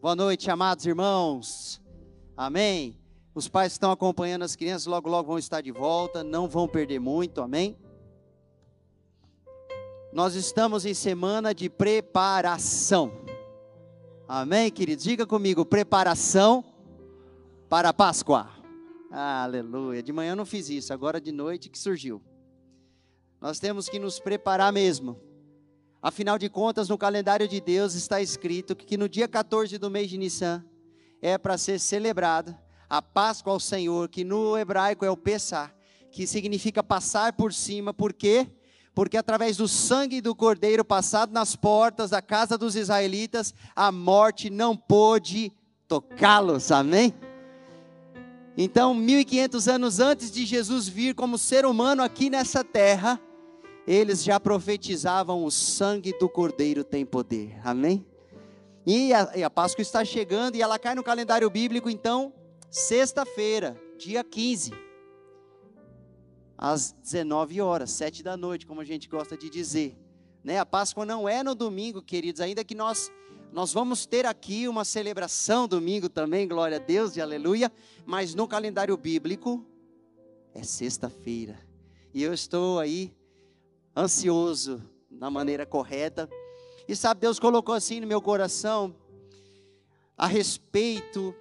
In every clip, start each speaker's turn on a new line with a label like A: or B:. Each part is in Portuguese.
A: Boa noite, amados irmãos. Amém. Os pais que estão acompanhando as crianças logo logo vão estar de volta, não vão perder muito. Amém. Nós estamos em semana de preparação. Amém, queridos? Diga comigo, preparação para a Páscoa. Aleluia. De manhã eu não fiz isso, agora de noite que surgiu. Nós temos que nos preparar mesmo. Afinal de contas, no calendário de Deus está escrito que no dia 14 do mês de Nissan é para ser celebrada a Páscoa ao Senhor, que no hebraico é o Pessah, que significa passar por cima, por quê? Porque através do sangue do cordeiro passado nas portas da casa dos israelitas, a morte não pôde tocá-los, amém? Então, 1500 anos antes de Jesus vir como ser humano aqui nessa terra, eles já profetizavam o sangue do cordeiro tem poder. Amém? E a, e a Páscoa está chegando e ela cai no calendário bíblico, então, sexta-feira, dia 15, às 19 horas, 7 da noite, como a gente gosta de dizer. Né? A Páscoa não é no domingo, queridos, ainda que nós nós vamos ter aqui uma celebração domingo também, glória a Deus e aleluia, mas no calendário bíblico é sexta-feira. E eu estou aí ansioso na maneira correta. E sabe, Deus colocou assim no meu coração a respeito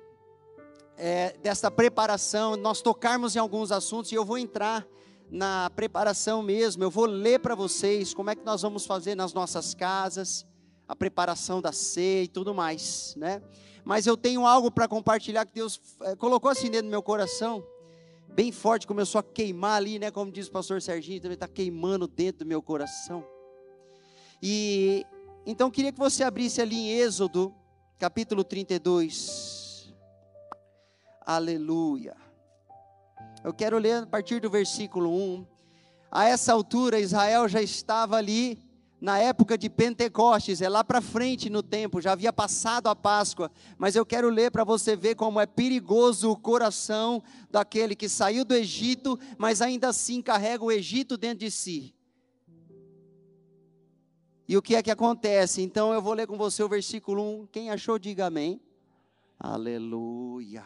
A: é, dessa preparação, nós tocarmos em alguns assuntos e eu vou entrar na preparação mesmo. Eu vou ler para vocês como é que nós vamos fazer nas nossas casas a preparação da ceia e tudo mais, né? Mas eu tenho algo para compartilhar que Deus é, colocou assim dentro do meu coração, bem forte, começou a queimar ali, né? Como diz o pastor Serginho, também está queimando dentro do meu coração. E então queria que você abrisse ali em Êxodo, capítulo 32. Aleluia. Eu quero ler a partir do versículo 1. A essa altura, Israel já estava ali na época de Pentecostes, é lá para frente no tempo, já havia passado a Páscoa, mas eu quero ler para você ver como é perigoso o coração daquele que saiu do Egito, mas ainda assim carrega o Egito dentro de si. E o que é que acontece? Então eu vou ler com você o versículo 1. Quem achou, diga amém. Aleluia.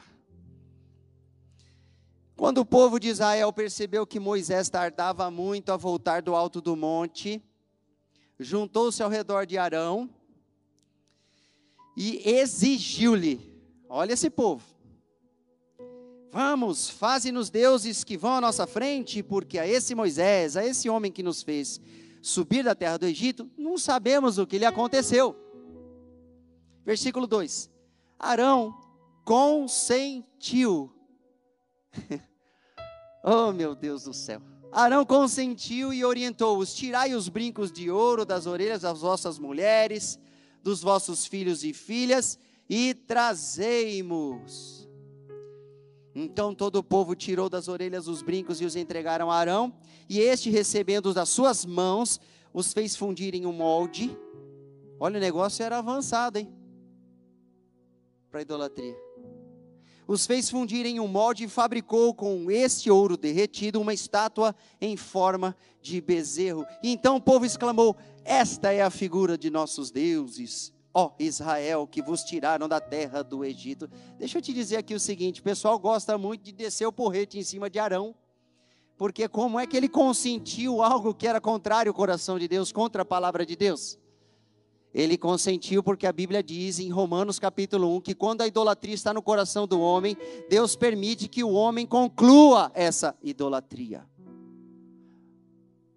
A: Quando o povo de Israel percebeu que Moisés tardava muito a voltar do alto do monte, juntou-se ao redor de Arão e exigiu-lhe: Olha esse povo. Vamos, faze-nos deuses que vão à nossa frente, porque a esse Moisés, a esse homem que nos fez subir da terra do Egito, não sabemos o que lhe aconteceu. Versículo 2: Arão consentiu. oh, meu Deus do céu. Arão consentiu e orientou-os: Tirai os brincos de ouro das orelhas das vossas mulheres, dos vossos filhos e filhas, e trazei-mos. Então todo o povo tirou das orelhas os brincos e os entregaram a Arão, e este, recebendo-os das suas mãos, os fez fundir em um molde. Olha, o negócio era avançado, hein? Para idolatria os fez fundir em um molde e fabricou com este ouro derretido uma estátua em forma de bezerro. E então o povo exclamou: Esta é a figura de nossos deuses, ó Israel, que vos tiraram da terra do Egito. Deixa eu te dizer aqui o seguinte: o pessoal gosta muito de descer o porrete em cima de Arão. Porque como é que ele consentiu algo que era contrário ao coração de Deus, contra a palavra de Deus? Ele consentiu porque a Bíblia diz em Romanos capítulo 1 que quando a idolatria está no coração do homem, Deus permite que o homem conclua essa idolatria.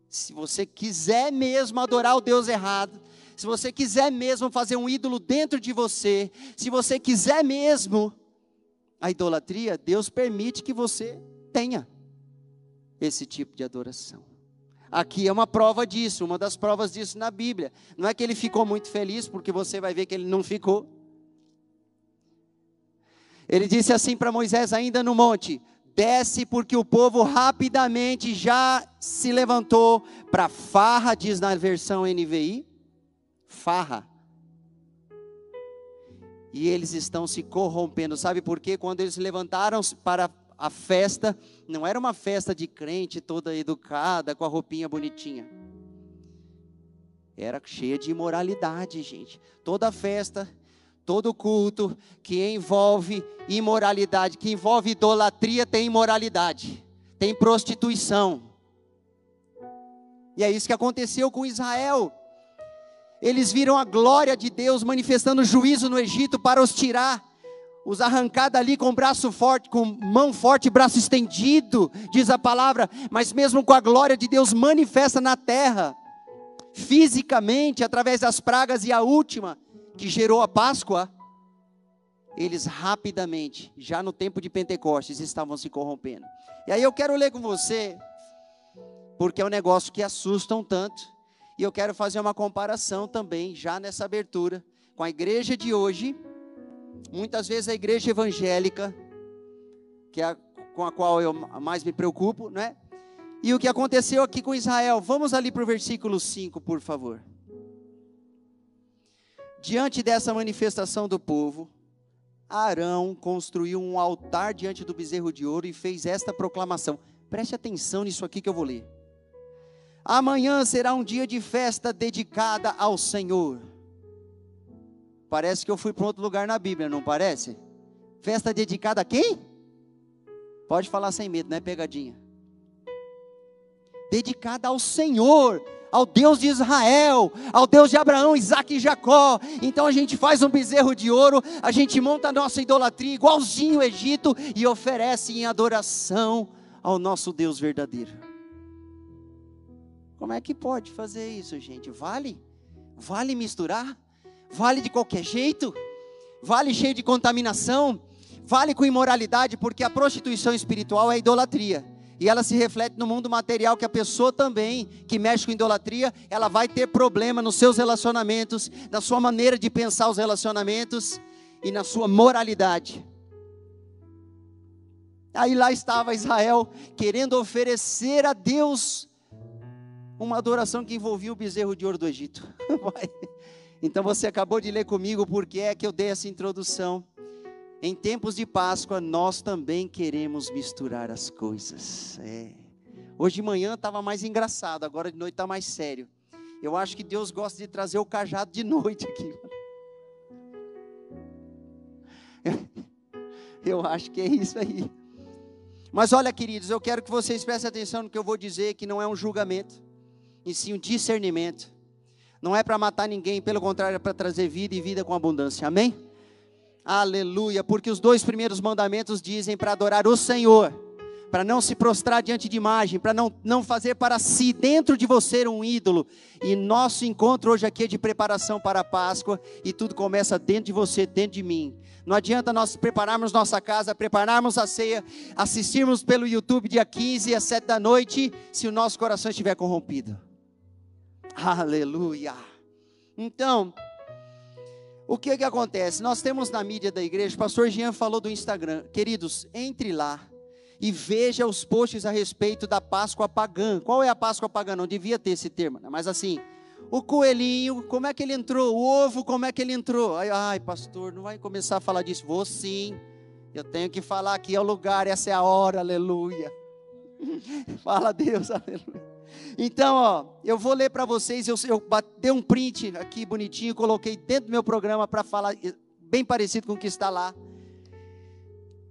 A: Se você quiser mesmo adorar o Deus errado, se você quiser mesmo fazer um ídolo dentro de você, se você quiser mesmo a idolatria, Deus permite que você tenha esse tipo de adoração. Aqui é uma prova disso, uma das provas disso na Bíblia. Não é que ele ficou muito feliz, porque você vai ver que ele não ficou. Ele disse assim para Moisés, ainda no monte: Desce, porque o povo rapidamente já se levantou para farra, diz na versão NVI. Farra. E eles estão se corrompendo. Sabe por quê? Quando eles levantaram para a festa, não era uma festa de crente toda educada, com a roupinha bonitinha. Era cheia de imoralidade, gente. Toda festa Todo culto que envolve imoralidade, que envolve idolatria, tem imoralidade, tem prostituição. E é isso que aconteceu com Israel. Eles viram a glória de Deus manifestando juízo no Egito para os tirar, os arrancar dali com braço forte, com mão forte, braço estendido, diz a palavra, mas mesmo com a glória de Deus manifesta na terra, fisicamente, através das pragas, e a última, que gerou a Páscoa, eles rapidamente, já no tempo de Pentecostes, estavam se corrompendo. E aí eu quero ler com você, porque é um negócio que assusta um tanto, e eu quero fazer uma comparação também, já nessa abertura, com a igreja de hoje, muitas vezes a igreja evangélica, que é a, com a qual eu mais me preocupo, né? E o que aconteceu aqui com Israel. Vamos ali para o versículo 5, por favor. Diante dessa manifestação do povo, Arão construiu um altar diante do bezerro de ouro e fez esta proclamação. Preste atenção nisso aqui que eu vou ler. Amanhã será um dia de festa dedicada ao Senhor. Parece que eu fui para outro lugar na Bíblia, não parece? Festa dedicada a quem? Pode falar sem medo, não é pegadinha. Dedicada ao Senhor ao Deus de Israel, ao Deus de Abraão, Isaac e Jacó. Então a gente faz um bezerro de ouro, a gente monta a nossa idolatria igualzinho o Egito e oferece em adoração ao nosso Deus verdadeiro. Como é que pode fazer isso, gente? Vale? Vale misturar? Vale de qualquer jeito? Vale cheio de contaminação? Vale com imoralidade? Porque a prostituição espiritual é idolatria e ela se reflete no mundo material que a pessoa também que mexe com idolatria, ela vai ter problema nos seus relacionamentos, na sua maneira de pensar os relacionamentos e na sua moralidade. Aí lá estava Israel querendo oferecer a Deus uma adoração que envolvia o bezerro de ouro do Egito. então você acabou de ler comigo porque é que eu dei essa introdução. Em tempos de Páscoa, nós também queremos misturar as coisas. É. Hoje de manhã estava mais engraçado, agora de noite está mais sério. Eu acho que Deus gosta de trazer o cajado de noite aqui. Eu acho que é isso aí. Mas olha, queridos, eu quero que vocês prestem atenção no que eu vou dizer, que não é um julgamento, e sim um discernimento. Não é para matar ninguém, pelo contrário, é para trazer vida e vida com abundância. Amém? Aleluia, porque os dois primeiros mandamentos dizem para adorar o Senhor, para não se prostrar diante de imagem, para não, não fazer para si dentro de você um ídolo. E nosso encontro hoje aqui é de preparação para a Páscoa, e tudo começa dentro de você, dentro de mim. Não adianta nós prepararmos nossa casa, prepararmos a ceia, assistirmos pelo YouTube dia 15 às 7 da noite, se o nosso coração estiver corrompido. Aleluia. Então, o que que acontece? Nós temos na mídia da igreja, o pastor Jean falou do Instagram. Queridos, entre lá e veja os posts a respeito da Páscoa pagã. Qual é a Páscoa pagã? Não devia ter esse termo, né? mas assim, o coelhinho, como é que ele entrou? O ovo, como é que ele entrou? Ai, ai, pastor, não vai começar a falar disso. Vou sim. Eu tenho que falar aqui é o lugar, essa é a hora, aleluia. Fala Deus, aleluia. Então, ó, eu vou ler para vocês. Eu, eu dei um print aqui bonitinho, coloquei dentro do meu programa para falar bem parecido com o que está lá.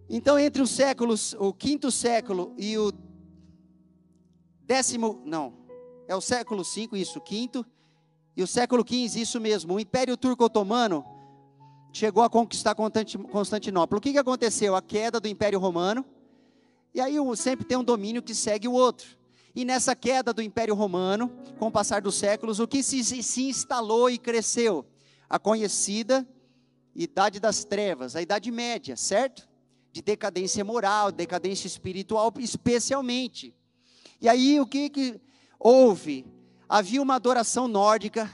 A: Então, entre os séculos, o quinto século e o décimo, não, é o século 5, isso, quinto, e o século 15, isso mesmo, o Império Turco Otomano chegou a conquistar Constantinopla. O que, que aconteceu? A queda do Império Romano, e aí sempre tem um domínio que segue o outro. E nessa queda do Império Romano, com o passar dos séculos, o que se, se instalou e cresceu? A conhecida Idade das Trevas, a Idade Média, certo? De decadência moral, decadência espiritual, especialmente. E aí o que, que houve? Havia uma adoração nórdica,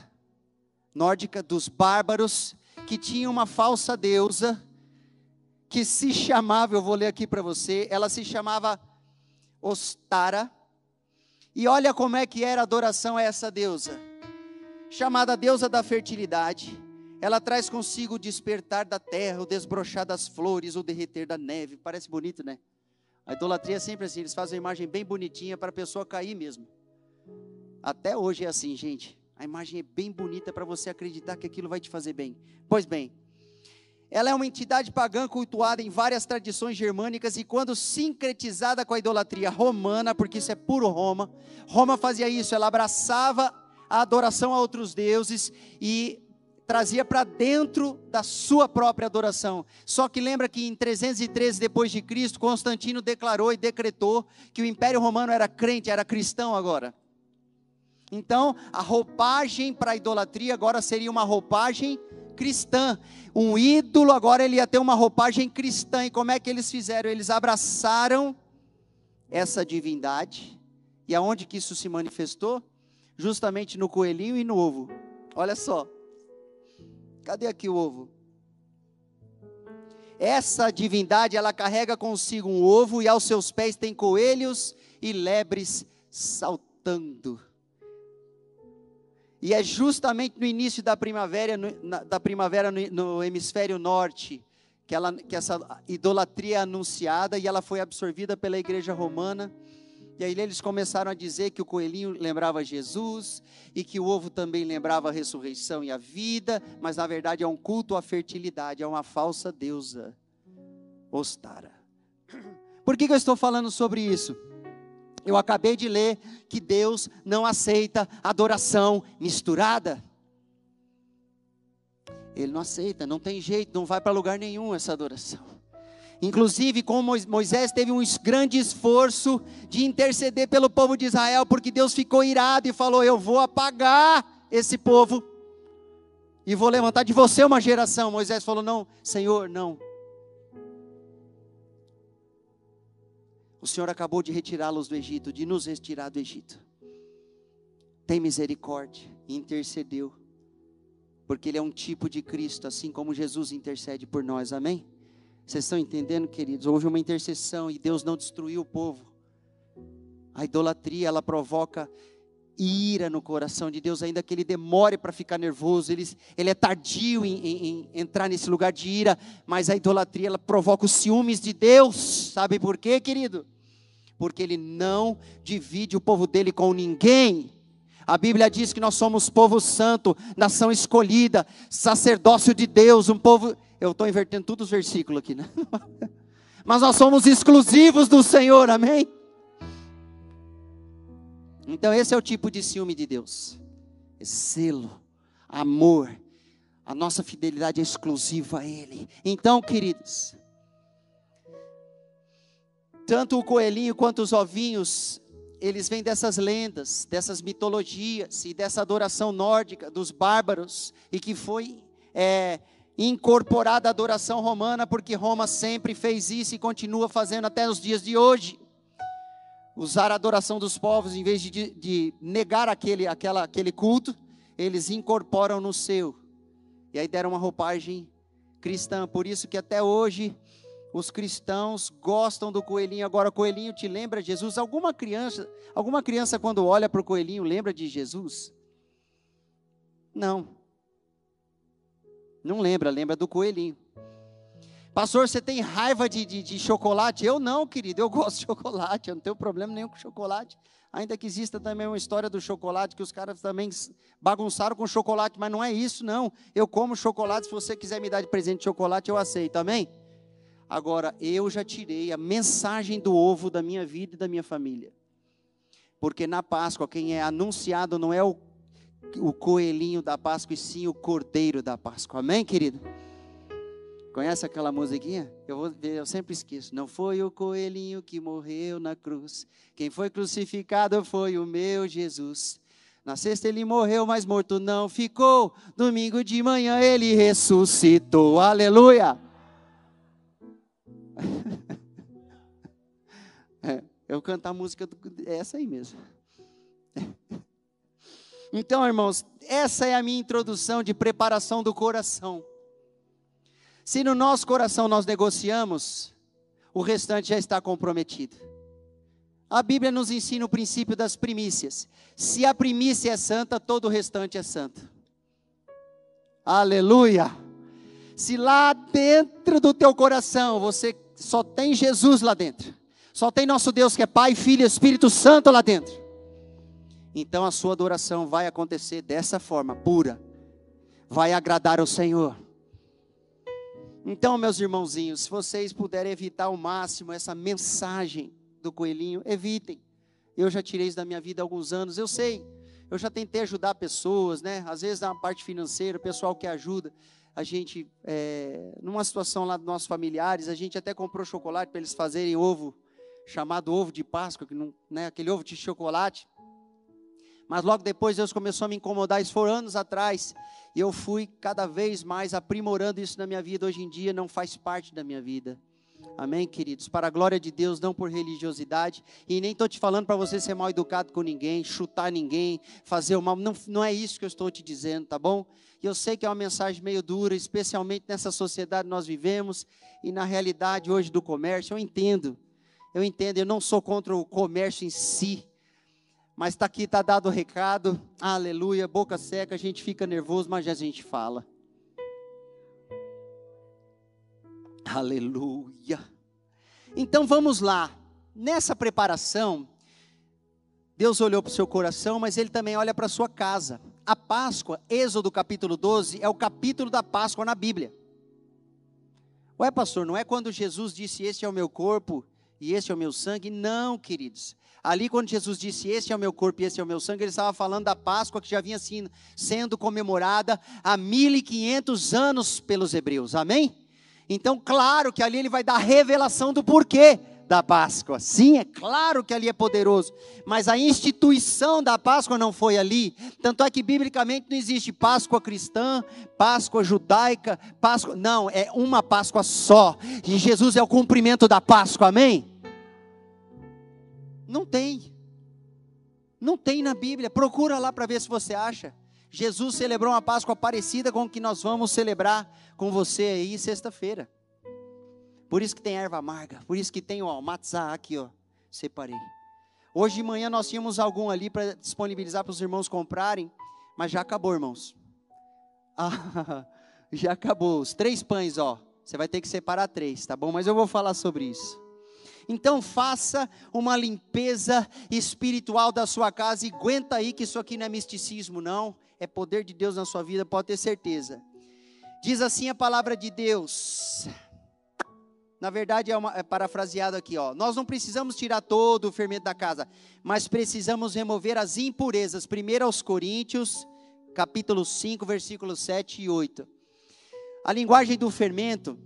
A: nórdica dos bárbaros, que tinha uma falsa deusa, que se chamava, eu vou ler aqui para você, ela se chamava Ostara. E olha como é que era a adoração a essa deusa. Chamada deusa da fertilidade, ela traz consigo o despertar da terra, o desbrochar das flores, o derreter da neve. Parece bonito, né? A idolatria é sempre assim, eles fazem uma imagem bem bonitinha para a pessoa cair mesmo. Até hoje é assim, gente. A imagem é bem bonita para você acreditar que aquilo vai te fazer bem. Pois bem, ela é uma entidade pagã cultuada em várias tradições germânicas e quando sincretizada com a idolatria romana, porque isso é puro Roma, Roma fazia isso, ela abraçava a adoração a outros deuses e trazia para dentro da sua própria adoração. Só que lembra que em 313 depois de Cristo, Constantino declarou e decretou que o Império Romano era crente, era cristão agora. Então, a roupagem para a idolatria agora seria uma roupagem cristã. Um ídolo agora ele ia ter uma roupagem cristã. E como é que eles fizeram? Eles abraçaram essa divindade. E aonde que isso se manifestou? Justamente no coelhinho e no ovo. Olha só. Cadê aqui o ovo? Essa divindade, ela carrega consigo um ovo e aos seus pés tem coelhos e lebres saltando. E é justamente no início da primavera, no, na, da primavera no, no, hemisfério norte, que, ela, que essa idolatria é anunciada e ela foi absorvida pela igreja romana. E aí eles começaram a dizer que o coelhinho lembrava Jesus e que o ovo também lembrava a ressurreição e a vida, mas na verdade é um culto à fertilidade, é uma falsa deusa, Ostara. Por que, que eu estou falando sobre isso? Eu acabei de ler que Deus não aceita adoração misturada. Ele não aceita, não tem jeito, não vai para lugar nenhum essa adoração. Inclusive, como Moisés teve um grande esforço de interceder pelo povo de Israel, porque Deus ficou irado e falou: Eu vou apagar esse povo e vou levantar de você uma geração. Moisés falou: Não, Senhor, não. O Senhor acabou de retirá-los do Egito, de nos retirar do Egito. Tem misericórdia e intercedeu, porque Ele é um tipo de Cristo, assim como Jesus intercede por nós, amém? Vocês estão entendendo, queridos? Houve uma intercessão e Deus não destruiu o povo. A idolatria, ela provoca ira no coração de Deus, ainda que ele demore para ficar nervoso, ele, ele é tardio em, em, em, entrar nesse lugar de ira, mas a idolatria ela provoca os ciúmes de Deus, sabe por quê, querido? Porque ele não divide o povo dele com ninguém. A Bíblia diz que nós somos povo santo, nação escolhida, sacerdócio de Deus, um povo. Eu estou invertendo todos os versículos aqui, né? Mas nós somos exclusivos do Senhor, amém? Então, esse é o tipo de ciúme de Deus: selo, amor, a nossa fidelidade é exclusiva a Ele. Então, queridos, tanto o coelhinho quanto os ovinhos, eles vêm dessas lendas, dessas mitologias e dessa adoração nórdica dos bárbaros, e que foi é, incorporada à adoração romana, porque Roma sempre fez isso e continua fazendo até os dias de hoje usar a adoração dos povos, em vez de, de negar aquele, aquela, aquele culto, eles incorporam no seu. E aí deram uma roupagem cristã. Por isso que até hoje os cristãos gostam do coelhinho. Agora, coelhinho te lembra Jesus? Alguma criança, alguma criança quando olha para o coelhinho lembra de Jesus? Não. Não lembra, lembra do coelhinho. Pastor, você tem raiva de, de, de, chocolate? Eu não, querido, eu gosto de chocolate, eu não tenho problema nenhum com chocolate. Ainda que exista também uma história do chocolate, que os caras também bagunçaram com chocolate, mas não é isso, não. Eu como chocolate, se você quiser me dar de presente de chocolate, eu aceito, amém? Agora, eu já tirei a mensagem do ovo da minha vida e da minha família. Porque na Páscoa, quem é anunciado não é o, o coelhinho da Páscoa, e sim o cordeiro da Páscoa, amém, querido? Conhece aquela musiquinha? Eu, vou, eu sempre esqueço. Não foi o coelhinho que morreu na cruz. Quem foi crucificado foi o meu Jesus. Na sexta ele morreu, mas morto não ficou. Domingo de manhã ele ressuscitou. Aleluia! é, eu canto a música, do, é essa aí mesmo. Então, irmãos, essa é a minha introdução de preparação do coração. Se no nosso coração nós negociamos, o restante já está comprometido. A Bíblia nos ensina o princípio das primícias. Se a primícia é santa, todo o restante é santo. Aleluia! Se lá dentro do teu coração você só tem Jesus lá dentro, só tem nosso Deus que é Pai, Filho e Espírito Santo lá dentro, então a sua adoração vai acontecer dessa forma, pura, vai agradar ao Senhor. Então, meus irmãozinhos, se vocês puderem evitar ao máximo essa mensagem do coelhinho, evitem. Eu já tirei isso da minha vida há alguns anos, eu sei. Eu já tentei ajudar pessoas, né? Às vezes na parte financeira, o pessoal que ajuda. A gente, é, numa situação lá dos nossos familiares, a gente até comprou chocolate para eles fazerem ovo, chamado ovo de Páscoa, que não, né, aquele ovo de chocolate. Mas logo depois Deus começou a me incomodar, isso foi anos atrás. E eu fui cada vez mais aprimorando isso na minha vida. Hoje em dia não faz parte da minha vida. Amém, queridos? Para a glória de Deus, não por religiosidade. E nem estou te falando para você ser mal educado com ninguém, chutar ninguém, fazer o mal. Não, não é isso que eu estou te dizendo, tá bom? E eu sei que é uma mensagem meio dura, especialmente nessa sociedade que nós vivemos e na realidade hoje do comércio. Eu entendo. Eu entendo, eu não sou contra o comércio em si. Mas está aqui, está dado o recado. Aleluia, boca seca, a gente fica nervoso, mas a gente fala. Aleluia. Então vamos lá. Nessa preparação, Deus olhou para o seu coração, mas Ele também olha para a sua casa. A Páscoa, Êxodo capítulo 12, é o capítulo da Páscoa na Bíblia. Ué, pastor, não é quando Jesus disse: Este é o meu corpo e este é o meu sangue? Não, queridos. Ali, quando Jesus disse: Este é o meu corpo e este é o meu sangue, ele estava falando da Páscoa que já vinha sendo comemorada há 1500 anos pelos hebreus. Amém? Então, claro que ali ele vai dar revelação do porquê da Páscoa. Sim, é claro que ali é poderoso, mas a instituição da Páscoa não foi ali. Tanto é que biblicamente não existe Páscoa cristã, Páscoa judaica, Páscoa. Não, é uma Páscoa só. E Jesus é o cumprimento da Páscoa, amém? Não tem. Não tem na Bíblia. Procura lá para ver se você acha. Jesus celebrou uma Páscoa parecida com o que nós vamos celebrar com você aí sexta-feira. Por isso que tem erva amarga. Por isso que tem o matzá aqui, ó. Separei. Hoje de manhã nós tínhamos algum ali para disponibilizar para os irmãos comprarem, mas já acabou, irmãos. Ah, já acabou. Os três pães, ó. Você vai ter que separar três, tá bom? Mas eu vou falar sobre isso. Então faça uma limpeza espiritual da sua casa e aguenta aí que isso aqui não é misticismo não, é poder de Deus na sua vida, pode ter certeza. Diz assim a palavra de Deus. Na verdade é, uma, é parafraseado aqui, ó. Nós não precisamos tirar todo o fermento da casa, mas precisamos remover as impurezas. Primeiro aos Coríntios, capítulo 5, versículos 7 e 8. A linguagem do fermento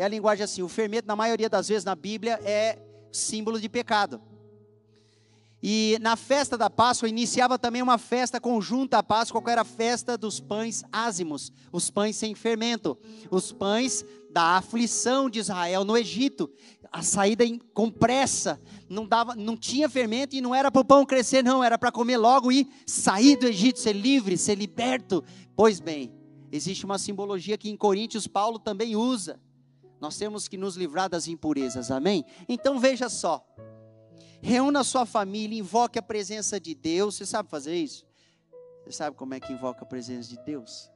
A: é a linguagem assim: o fermento, na maioria das vezes na Bíblia, é símbolo de pecado. E na festa da Páscoa iniciava também uma festa conjunta à Páscoa, que era a festa dos pães ázimos, os pães sem fermento, os pães da aflição de Israel no Egito, a saída com pressa, não dava, não tinha fermento e não era para o pão crescer, não, era para comer logo e sair do Egito, ser livre, ser liberto. Pois bem, existe uma simbologia que em Coríntios Paulo também usa. Nós temos que nos livrar das impurezas, amém? Então veja só. Reúna sua família, invoque a presença de Deus. Você sabe fazer isso? Você sabe como é que invoca a presença de Deus?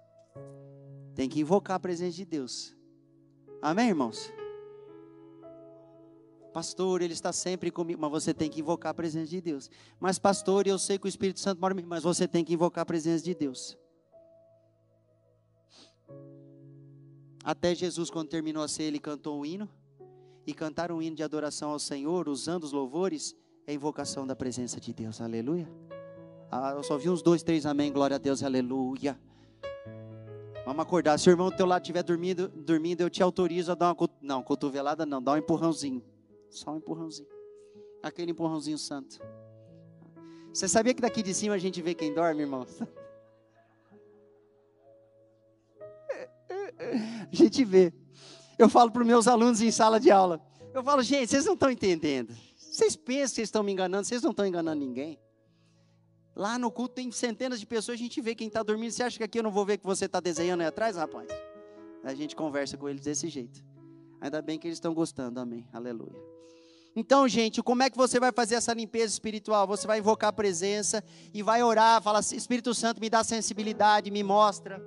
A: Tem que invocar a presença de Deus. Amém, irmãos? Pastor, ele está sempre comigo, mas você tem que invocar a presença de Deus. Mas pastor, eu sei que o Espírito Santo mora em mim, mas você tem que invocar a presença de Deus. Até Jesus, quando terminou a ceia, ele cantou um hino. E cantar um hino de adoração ao Senhor, usando os louvores, é invocação da presença de Deus. Aleluia. Ah, eu só vi uns dois, três amém. Glória a Deus, aleluia. Vamos acordar. Se o irmão do teu lado estiver dormindo, dormindo, eu te autorizo a dar uma. Não, cotovelada não, dá um empurrãozinho. Só um empurrãozinho. Aquele empurrãozinho santo. Você sabia que daqui de cima a gente vê quem dorme, irmão? A gente vê. Eu falo para os meus alunos em sala de aula. Eu falo, gente, vocês não estão entendendo. Vocês pensam que estão me enganando, vocês não estão enganando ninguém. Lá no culto tem centenas de pessoas, a gente vê quem está dormindo. Você acha que aqui eu não vou ver que você está desenhando aí atrás, rapaz? A gente conversa com eles desse jeito. Ainda bem que eles estão gostando, amém. Aleluia. Então, gente, como é que você vai fazer essa limpeza espiritual? Você vai invocar a presença e vai orar, fala Espírito Santo, me dá sensibilidade, me mostra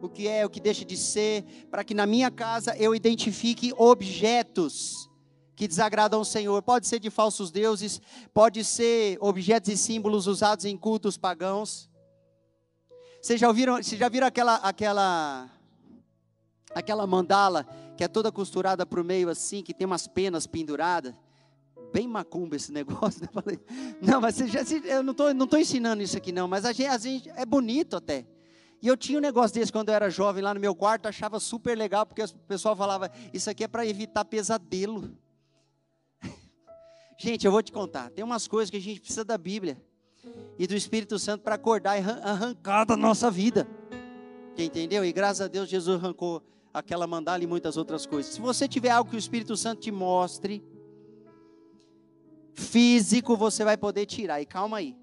A: o que é, o que deixa de ser, para que na minha casa eu identifique objetos que desagradam o Senhor. Pode ser de falsos deuses, pode ser objetos e símbolos usados em cultos pagãos. Vocês já ouviram, vocês já viram aquela aquela aquela mandala que é toda costurada para o meio assim, que tem umas penas penduradas? Bem macumba esse negócio. Né? Não, mas você já, eu não estou não tô ensinando isso aqui não, mas a gente, a gente é bonito até. E eu tinha um negócio desse quando eu era jovem lá no meu quarto, achava super legal, porque o pessoal falava, isso aqui é para evitar pesadelo. Gente, eu vou te contar, tem umas coisas que a gente precisa da Bíblia e do Espírito Santo para acordar e arrancar da nossa vida. Entendeu? E graças a Deus Jesus arrancou aquela mandala e muitas outras coisas. Se você tiver algo que o Espírito Santo te mostre, físico, você vai poder tirar. E calma aí.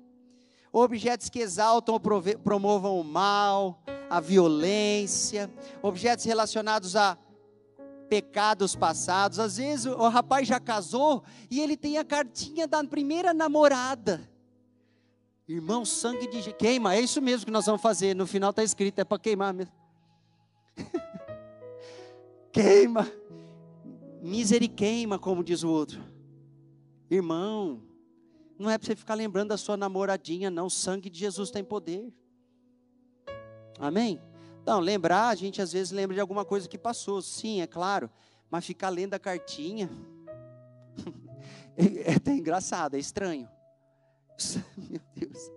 A: Objetos que exaltam ou promovam o mal, a violência, objetos relacionados a pecados passados. Às vezes o rapaz já casou e ele tem a cartinha da primeira namorada. Irmão, sangue de queima, é isso mesmo que nós vamos fazer. No final está escrito, é para queimar mesmo. queima. Miseriqueima, como diz o outro. Irmão, não é para você ficar lembrando da sua namoradinha, não. O sangue de Jesus tem poder. Amém? Então, lembrar, a gente às vezes lembra de alguma coisa que passou, sim, é claro, mas ficar lendo a cartinha é, até engraçado, é estranho. Meu Deus.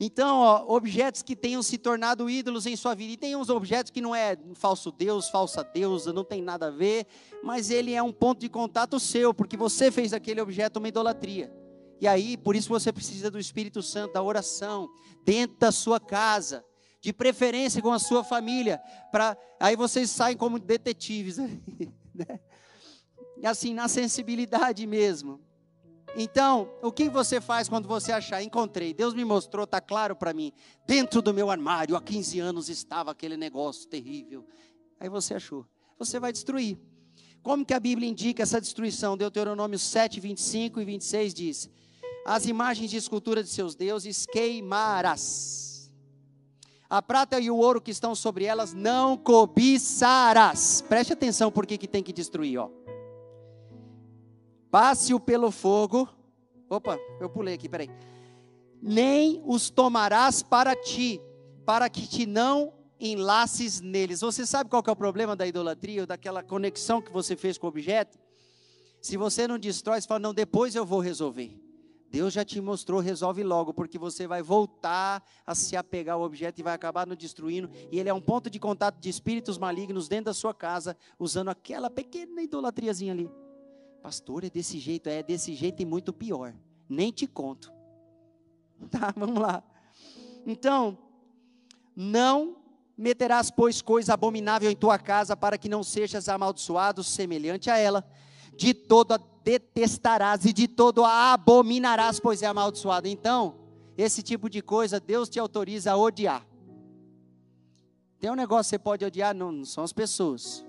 A: Então, ó, objetos que tenham se tornado ídolos em sua vida. E tem uns objetos que não é falso Deus, falsa deusa, não tem nada a ver, mas ele é um ponto de contato seu, porque você fez aquele objeto uma idolatria. E aí, por isso você precisa do Espírito Santo, da oração, dentro da sua casa de preferência com a sua família, para aí vocês saem como detetives, né? assim na sensibilidade mesmo. Então, o que você faz quando você achar? Encontrei, Deus me mostrou, está claro para mim. Dentro do meu armário, há 15 anos estava aquele negócio terrível. Aí você achou. Você vai destruir. Como que a Bíblia indica essa destruição? Deuteronômio 7, 25 e 26 diz: As imagens de escultura de seus deuses queimarás a prata e o ouro que estão sobre elas não cobiçarás. Preste atenção porque que tem que destruir, ó. Passe-o pelo fogo. Opa, eu pulei aqui, peraí. Nem os tomarás para ti, para que te não enlaces neles. Você sabe qual é o problema da idolatria, ou daquela conexão que você fez com o objeto? Se você não destrói, você fala, não, depois eu vou resolver. Deus já te mostrou, resolve logo, porque você vai voltar a se apegar ao objeto e vai acabar no destruindo. E ele é um ponto de contato de espíritos malignos dentro da sua casa, usando aquela pequena idolatriazinha ali. Pastor, é desse jeito, é desse jeito e muito pior. Nem te conto. Tá, vamos lá. Então, não meterás, pois, coisa abominável em tua casa, para que não sejas amaldiçoado semelhante a ela. De toda detestarás e de todo a abominarás, pois é amaldiçoado. Então, esse tipo de coisa Deus te autoriza a odiar. Tem um negócio que você pode odiar, não, não são as pessoas.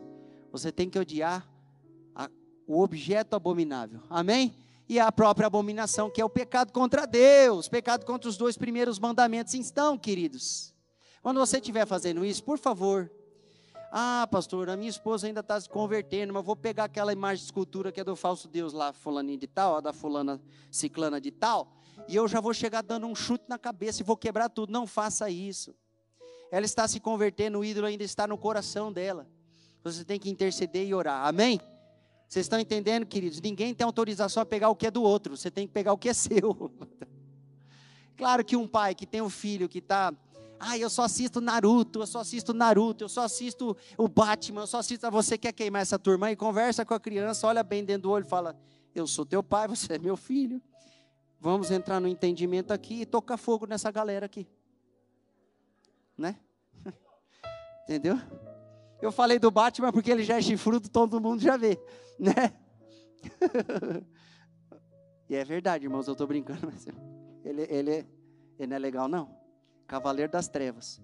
A: Você tem que odiar a, o objeto abominável. Amém? E a própria abominação, que é o pecado contra Deus, pecado contra os dois primeiros mandamentos. Então, queridos, quando você estiver fazendo isso, por favor, ah, pastor, a minha esposa ainda está se convertendo, mas vou pegar aquela imagem de escultura que é do falso Deus lá, fulaninho de tal, a da fulana ciclana de tal, e eu já vou chegar dando um chute na cabeça e vou quebrar tudo. Não faça isso. Ela está se convertendo, o ídolo ainda está no coração dela. Você tem que interceder e orar. Amém? Vocês estão entendendo, queridos? Ninguém tem autorização a pegar o que é do outro. Você tem que pegar o que é seu. claro que um pai que tem um filho que está ah, eu só assisto Naruto, eu só assisto Naruto, eu só assisto o Batman, eu só assisto. Você quer queimar essa turma e conversa com a criança, olha bem dentro do olho e fala: Eu sou teu pai, você é meu filho. Vamos entrar no entendimento aqui e tocar fogo nessa galera aqui. Né? Entendeu? Eu falei do Batman porque ele já é chifrudo, todo mundo já vê, né? e é verdade, irmãos, eu estou brincando, mas ele, ele, ele não é legal, não. Cavaleiro das Trevas.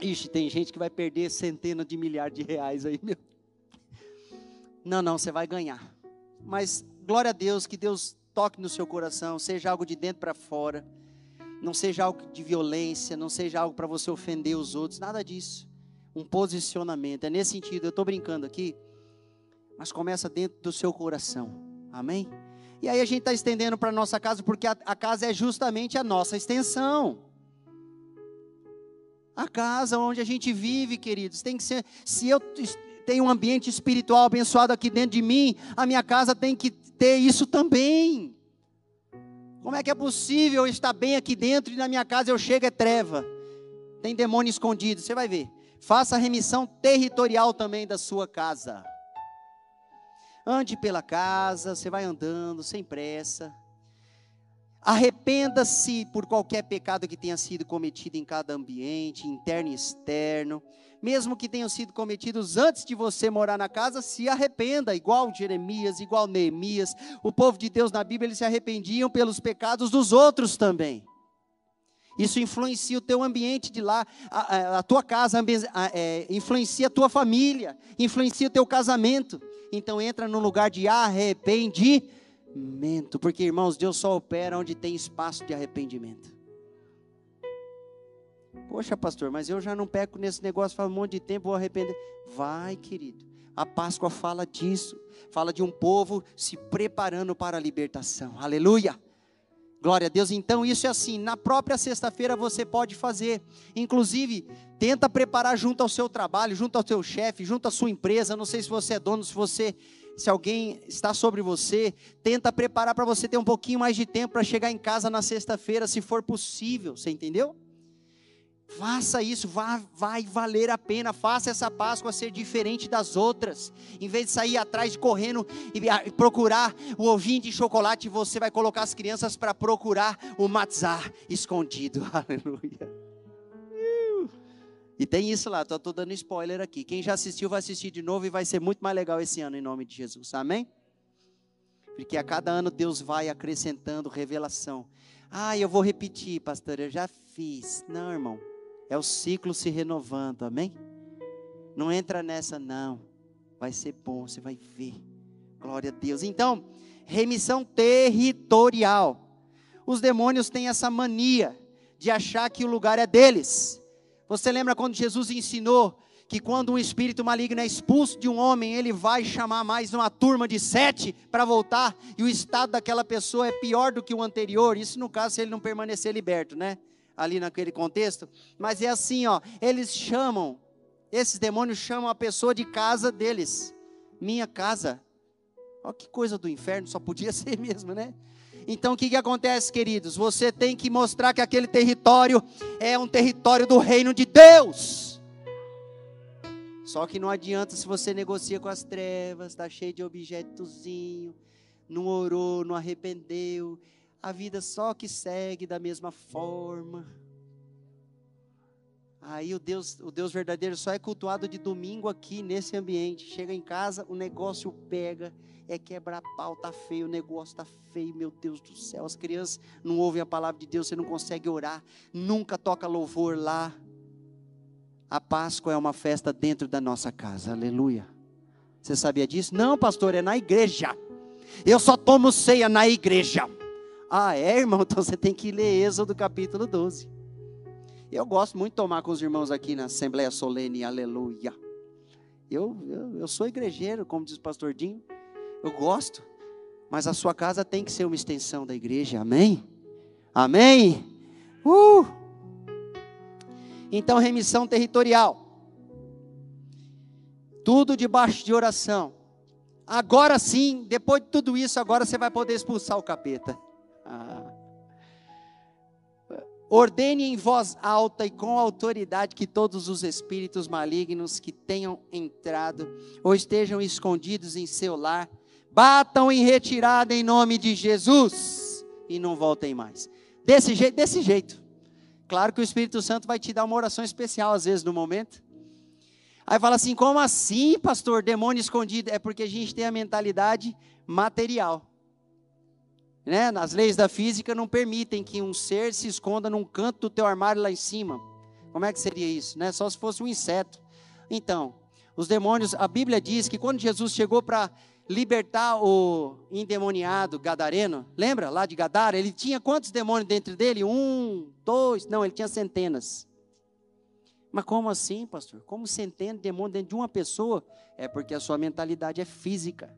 A: Ixi, tem gente que vai perder centenas de milhares de reais aí, meu. Não, não, você vai ganhar. Mas glória a Deus, que Deus toque no seu coração, seja algo de dentro para fora, não seja algo de violência, não seja algo para você ofender os outros, nada disso. Um posicionamento. É nesse sentido, eu estou brincando aqui, mas começa dentro do seu coração. Amém? E aí a gente está estendendo para a nossa casa, porque a, a casa é justamente a nossa extensão. A casa onde a gente vive, queridos, tem que ser. Se eu tenho um ambiente espiritual abençoado aqui dentro de mim, a minha casa tem que ter isso também. Como é que é possível eu estar bem aqui dentro e na minha casa eu chego é treva? Tem demônio escondido, você vai ver. Faça remissão territorial também da sua casa. Ande pela casa, você vai andando sem pressa. Arrependa-se por qualquer pecado que tenha sido cometido em cada ambiente, interno e externo. Mesmo que tenham sido cometidos antes de você morar na casa, se arrependa, igual Jeremias, igual Neemias. O povo de Deus na Bíblia, eles se arrependiam pelos pecados dos outros também. Isso influencia o teu ambiente de lá, a, a tua casa, a, é, influencia a tua família, influencia o teu casamento. Então entra no lugar de arrependimento porque irmãos, Deus só opera onde tem espaço de arrependimento. Poxa, pastor, mas eu já não peco nesse negócio faz um monte de tempo, vou arrepender. Vai, querido. A Páscoa fala disso. Fala de um povo se preparando para a libertação. Aleluia. Glória a Deus. Então, isso é assim. Na própria sexta-feira você pode fazer. Inclusive, tenta preparar junto ao seu trabalho, junto ao seu chefe, junto à sua empresa. Não sei se você é dono, se você se alguém está sobre você, tenta preparar para você ter um pouquinho mais de tempo para chegar em casa na sexta-feira, se for possível, você entendeu? Faça isso, vai, vai valer a pena. Faça essa Páscoa ser diferente das outras. Em vez de sair atrás correndo e procurar o ovinho de chocolate, você vai colocar as crianças para procurar o matzah escondido. Aleluia. E tem isso lá, estou dando spoiler aqui. Quem já assistiu vai assistir de novo e vai ser muito mais legal esse ano, em nome de Jesus. Amém? Porque a cada ano Deus vai acrescentando revelação. Ah, eu vou repetir, pastor, eu já fiz. Não, irmão. É o ciclo se renovando, amém? Não entra nessa, não. Vai ser bom, você vai ver. Glória a Deus. Então, remissão territorial. Os demônios têm essa mania de achar que o lugar é deles. Você lembra quando Jesus ensinou que quando um espírito maligno é expulso de um homem, ele vai chamar mais uma turma de sete para voltar, e o estado daquela pessoa é pior do que o anterior, isso no caso se ele não permanecer liberto, né? Ali naquele contexto. Mas é assim, ó, eles chamam, esses demônios chamam a pessoa de casa deles. Minha casa. Olha que coisa do inferno, só podia ser mesmo, né? Então o que, que acontece, queridos? Você tem que mostrar que aquele território é um território do reino de Deus. Só que não adianta se você negocia com as trevas, está cheio de objetozinho, não orou, não arrependeu, a vida só que segue da mesma forma. Aí o Deus, o Deus verdadeiro só é cultuado de domingo aqui nesse ambiente. Chega em casa, o negócio pega, é quebrar pau, tá feio, o negócio tá feio, meu Deus do céu. As crianças não ouvem a palavra de Deus, você não consegue orar, nunca toca louvor lá. A Páscoa é uma festa dentro da nossa casa, aleluia. Você sabia disso? Não, pastor, é na igreja. Eu só tomo ceia na igreja. Ah, é, irmão? Então você tem que ler Êxodo capítulo 12. Eu gosto muito de tomar com os irmãos aqui na Assembleia Solene, aleluia. Eu, eu, eu sou igrejeiro, como diz o pastor Dinho. Eu gosto. Mas a sua casa tem que ser uma extensão da igreja, amém? Amém? Uh! Então, remissão territorial. Tudo debaixo de oração. Agora sim, depois de tudo isso, agora você vai poder expulsar o capeta. Ordene em voz alta e com autoridade que todos os espíritos malignos que tenham entrado ou estejam escondidos em seu lar, batam em retirada em nome de Jesus e não voltem mais. Desse jeito, desse jeito. Claro que o Espírito Santo vai te dar uma oração especial às vezes no momento. Aí fala assim: como assim, pastor? Demônio escondido? É porque a gente tem a mentalidade material. Né? As leis da física não permitem que um ser se esconda num canto do teu armário lá em cima. Como é que seria isso? Né? Só se fosse um inseto. Então, os demônios, a Bíblia diz que quando Jesus chegou para libertar o endemoniado gadareno, lembra lá de Gadara? Ele tinha quantos demônios dentro dele? Um, dois, não, ele tinha centenas. Mas como assim, pastor? Como centenas de demônios dentro de uma pessoa? É porque a sua mentalidade é física.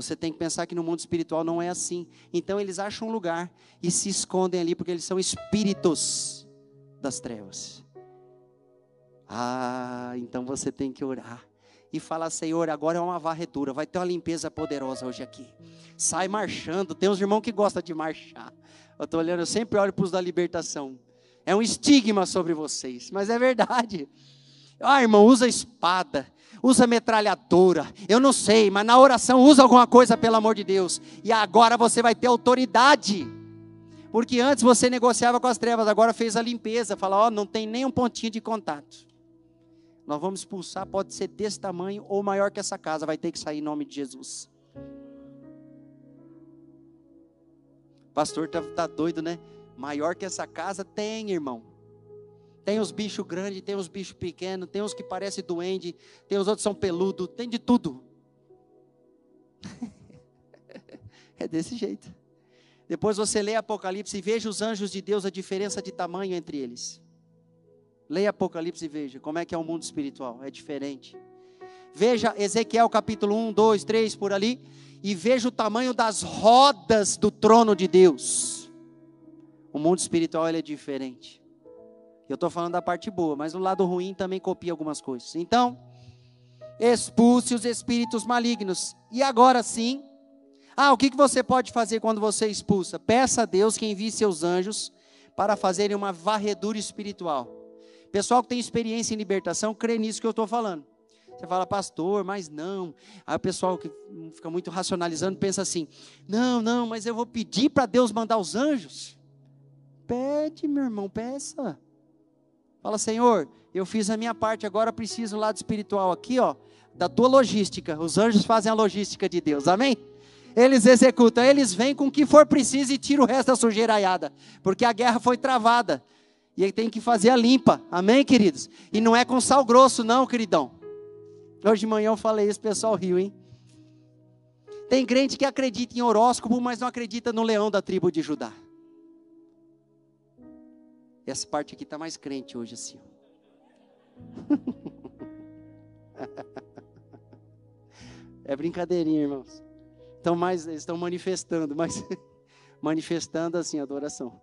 A: Você tem que pensar que no mundo espiritual não é assim. Então eles acham um lugar e se escondem ali porque eles são espíritos das trevas. Ah, então você tem que orar e falar: Senhor, agora é uma varredura, vai ter uma limpeza poderosa hoje aqui. Sai marchando. Tem uns irmãos que gostam de marchar. Eu estou olhando, eu sempre olho para os da libertação. É um estigma sobre vocês, mas é verdade. Ah, irmão, usa espada, usa metralhadora. Eu não sei, mas na oração usa alguma coisa, pelo amor de Deus. E agora você vai ter autoridade. Porque antes você negociava com as trevas, agora fez a limpeza. Fala, ó, oh, não tem nem um pontinho de contato. Nós vamos expulsar, pode ser desse tamanho ou maior que essa casa, vai ter que sair em nome de Jesus. Pastor tá, tá doido, né? Maior que essa casa tem, irmão. Tem os bichos grandes, tem os bichos pequenos, tem os que parecem doente, tem os outros que são peludos, tem de tudo. é desse jeito. Depois você lê Apocalipse e veja os anjos de Deus, a diferença de tamanho entre eles. Leia Apocalipse e veja como é que é o mundo espiritual, é diferente. Veja Ezequiel capítulo 1, 2, 3 por ali e veja o tamanho das rodas do trono de Deus. O mundo espiritual é diferente. Eu estou falando da parte boa, mas o lado ruim também copia algumas coisas. Então, expulse os espíritos malignos. E agora sim, ah, o que, você pode fazer quando você expulsa? Peça a Deus que envie seus anjos para fazerem uma varredura espiritual. Pessoal que tem experiência em libertação, crê nisso que eu estou falando. Você fala, pastor, mas não. Aí o pessoal que fica muito racionalizando pensa assim: não, não, mas eu vou pedir para Deus mandar os anjos. Pede, meu irmão, peça. Fala, Senhor, eu fiz a minha parte, agora preciso lado espiritual aqui, ó, da tua logística. Os anjos fazem a logística de Deus, amém? Eles executam, eles vêm com o que for preciso e tiram o resto da sujeira aiada, porque a guerra foi travada. E ele tem que fazer a limpa. Amém, queridos? E não é com sal grosso, não, queridão. Hoje de manhã eu falei isso, pessoal riu, hein? Tem crente que acredita em horóscopo, mas não acredita no leão da tribo de Judá. Essa parte aqui está mais crente hoje, assim. é brincadeirinha, irmãos. Estão mais, eles estão manifestando, mas manifestando assim a adoração.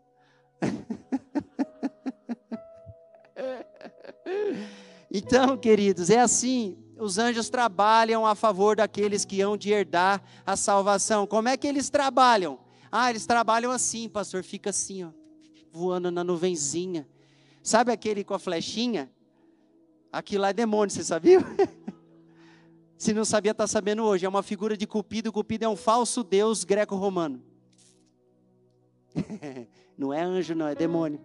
A: Então, queridos, é assim. Os anjos trabalham a favor daqueles que hão de herdar a salvação. Como é que eles trabalham? Ah, eles trabalham assim, pastor, fica assim, ó, voando na nuvenzinha. Sabe aquele com a flechinha? Aquilo lá é demônio, você sabia? Se não sabia, está sabendo hoje. É uma figura de Cupido. Cupido é um falso deus greco-romano. não é anjo, não, é demônio.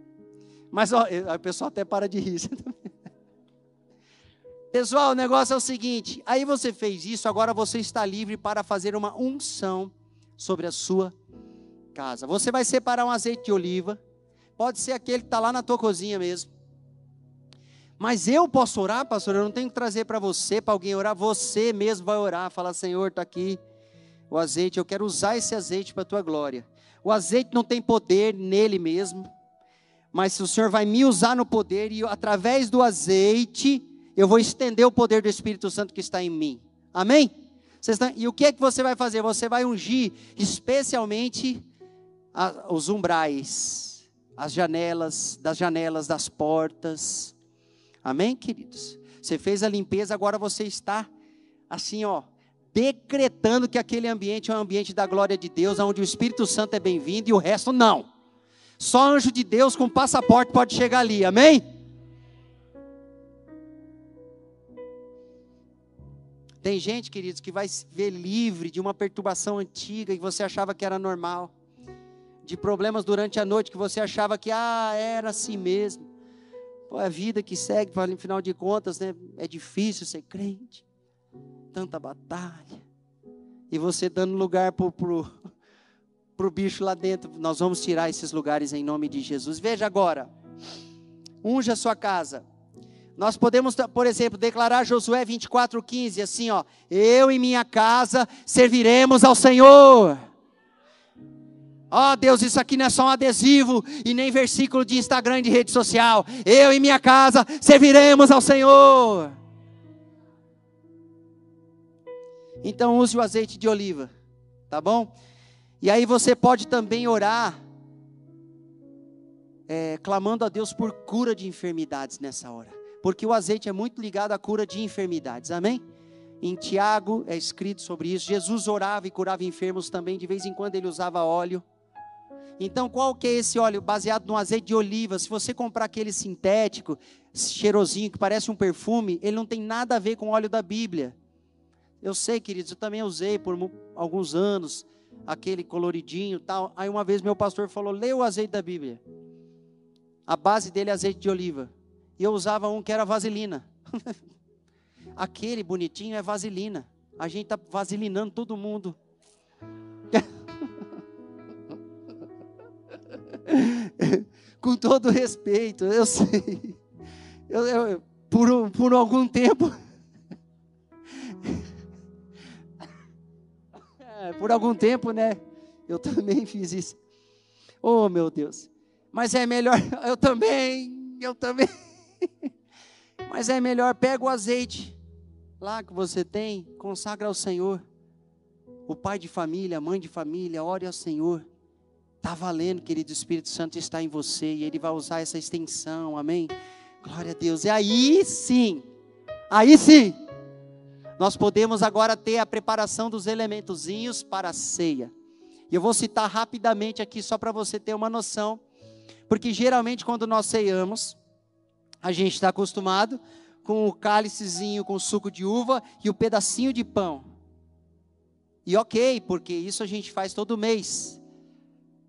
A: Mas ó, o pessoal até para de rir. Pessoal, o negócio é o seguinte: aí você fez isso, agora você está livre para fazer uma unção sobre a sua casa. Você vai separar um azeite de oliva, pode ser aquele que está lá na tua cozinha mesmo. Mas eu posso orar, pastor? Eu não tenho que trazer para você, para alguém orar. Você mesmo vai orar, falar: Senhor, está aqui o azeite, eu quero usar esse azeite para a tua glória. O azeite não tem poder nele mesmo, mas se o Senhor vai me usar no poder e através do azeite eu vou estender o poder do Espírito Santo que está em mim. Amém? E o que é que você vai fazer? Você vai ungir especialmente os umbrais, as janelas, das janelas, das portas. Amém, queridos? Você fez a limpeza, agora você está assim, ó, decretando que aquele ambiente é um ambiente da glória de Deus, onde o Espírito Santo é bem-vindo e o resto não. Só anjo de Deus com passaporte pode chegar ali. Amém? Tem gente, queridos, que vai se ver livre de uma perturbação antiga que você achava que era normal, de problemas durante a noite que você achava que ah, era assim mesmo. Pô, a vida que segue, no final de contas, né, é difícil ser crente, tanta batalha, e você dando lugar para o pro, pro bicho lá dentro. Nós vamos tirar esses lugares em nome de Jesus. Veja agora, unja a sua casa. Nós podemos, por exemplo, declarar Josué 24:15 assim, ó: Eu e minha casa serviremos ao Senhor. Ó oh, Deus, isso aqui não é só um adesivo e nem versículo de Instagram de rede social. Eu e minha casa serviremos ao Senhor. Então use o azeite de oliva, tá bom? E aí você pode também orar, é, clamando a Deus por cura de enfermidades nessa hora, porque o azeite é muito ligado à cura de enfermidades, amém? Em Tiago é escrito sobre isso. Jesus orava e curava enfermos também, de vez em quando ele usava óleo. Então, qual que é esse óleo? Baseado no azeite de oliva. Se você comprar aquele sintético, cheirosinho, que parece um perfume, ele não tem nada a ver com o óleo da Bíblia. Eu sei, queridos, eu também usei por alguns anos aquele coloridinho tal. Aí uma vez meu pastor falou: lê o azeite da Bíblia. A base dele é azeite de oliva. E eu usava um que era vaselina. aquele bonitinho é vaselina. A gente está vaselinando todo mundo. Com todo respeito, eu sei. Eu, eu, por, por algum tempo. é, por algum tempo, né? Eu também fiz isso. Oh, meu Deus. Mas é melhor. Eu também. Eu também. Mas é melhor. Pega o azeite lá que você tem, consagra ao Senhor. O pai de família, a mãe de família, ore ao Senhor. Está valendo, querido Espírito Santo está em você e Ele vai usar essa extensão, amém? Glória a Deus. E aí sim, aí sim, nós podemos agora ter a preparação dos elementozinhos para a ceia. E eu vou citar rapidamente aqui só para você ter uma noção, porque geralmente quando nós ceiamos, a gente está acostumado com o cálicezinho com suco de uva e o pedacinho de pão. E ok, porque isso a gente faz todo mês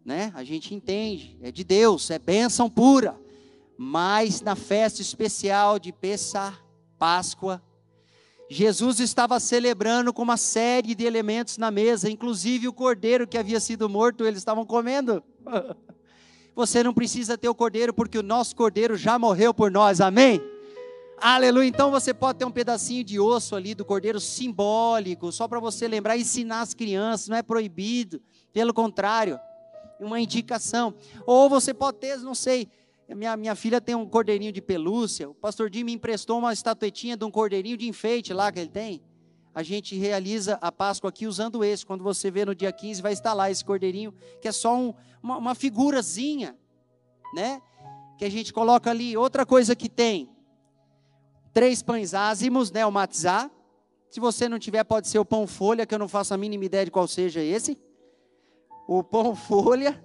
A: né? A gente entende, é de Deus, é bênção pura. Mas na festa especial de Pessah, Páscoa, Jesus estava celebrando com uma série de elementos na mesa, inclusive o cordeiro que havia sido morto, eles estavam comendo. Você não precisa ter o cordeiro, porque o nosso cordeiro já morreu por nós, amém? Aleluia. Então você pode ter um pedacinho de osso ali do cordeiro simbólico, só para você lembrar, ensinar as crianças, não é proibido, pelo contrário uma indicação. Ou você pode ter, não sei, minha, minha filha tem um cordeirinho de pelúcia, o pastor Jim me emprestou uma estatuetinha de um cordeirinho de enfeite lá que ele tem. A gente realiza a Páscoa aqui usando esse. Quando você vê no dia 15, vai estar lá esse cordeirinho, que é só um, uma, uma figurazinha, né? Que a gente coloca ali. Outra coisa que tem, três pães ázimos, né? O matzá. Se você não tiver, pode ser o pão folha, que eu não faço a mínima ideia de qual seja esse o pão folha,